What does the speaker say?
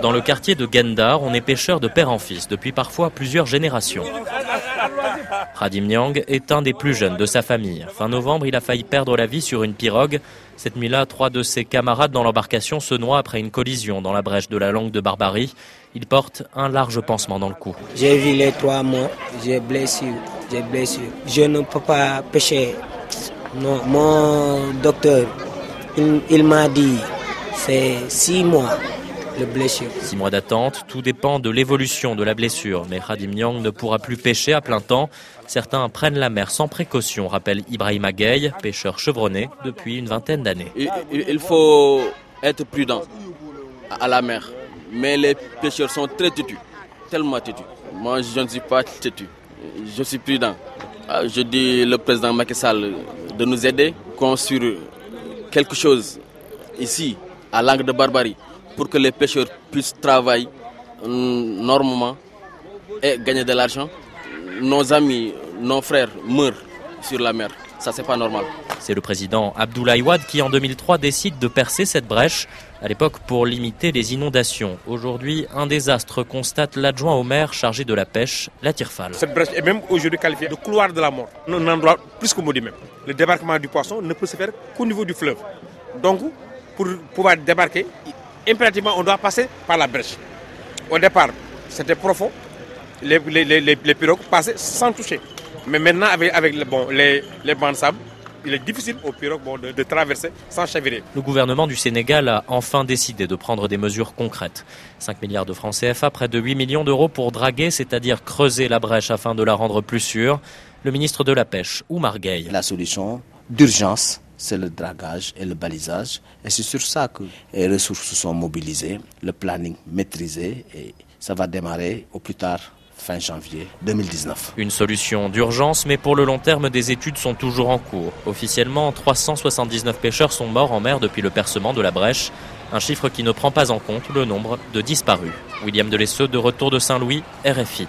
Dans le quartier de Gendar, on est pêcheur de père en fils depuis parfois plusieurs générations. Radim Nyang est un des plus jeunes de sa famille. Fin novembre, il a failli perdre la vie sur une pirogue. Cette nuit-là, trois de ses camarades dans l'embarcation se noient après une collision dans la brèche de la langue de Barbarie. Il porte un large pansement dans le cou. J'ai vu les trois morts, j'ai blessé, j'ai blessé. Je ne peux pas pêcher. Non, mon docteur, il, il m'a dit, c'est six mois. Le blessure. Six mois d'attente, tout dépend de l'évolution de la blessure. Mais Khadim Nyang ne pourra plus pêcher à plein temps. Certains prennent la mer sans précaution, rappelle Ibrahim Agay, pêcheur chevronné depuis une vingtaine d'années. Il faut être prudent à la mer. Mais les pêcheurs sont très têtus, tellement têtus. Moi, je ne suis pas têtu. Je suis prudent. Ah, je dis le président Macky Sall de nous aider, construire quelque chose ici, à l'angle de Barbarie pour que les pêcheurs puissent travailler mm, normalement et gagner de l'argent. Nos amis, nos frères meurent sur la mer. Ça, c'est pas normal. C'est le président Abdoulaye Wade qui, en 2003, décide de percer cette brèche, à l'époque pour limiter les inondations. Aujourd'hui, un désastre constate l'adjoint au maire chargé de la pêche, la Tirfal. Cette brèche est même aujourd'hui qualifiée de couloir de la mort. Un endroit plus que maudit même. Le débarquement du poisson ne peut se faire qu'au niveau du fleuve. Donc, pour pouvoir débarquer, impérativement, on doit passer par la brèche. Au départ, c'était profond. Les, les, pirogues passaient sans toucher. Mais maintenant, avec, avec bon, les, les bancs de sable, il est difficile aux pirogues de, de, traverser sans chavirer. Le gouvernement du Sénégal a enfin décidé de prendre des mesures concrètes. 5 milliards de francs CFA, près de 8 millions d'euros pour draguer, c'est-à-dire creuser la brèche afin de la rendre plus sûre. Le ministre de la Pêche, Oumar Gueye. La solution d'urgence c'est le dragage et le balisage. Et c'est sur ça que les ressources sont mobilisées, le planning maîtrisé et ça va démarrer au plus tard fin janvier 2019. Une solution d'urgence, mais pour le long terme, des études sont toujours en cours. Officiellement, 379 pêcheurs sont morts en mer depuis le percement de la brèche, un chiffre qui ne prend pas en compte le nombre de disparus. William Delesseux, de retour de Saint-Louis, RFI.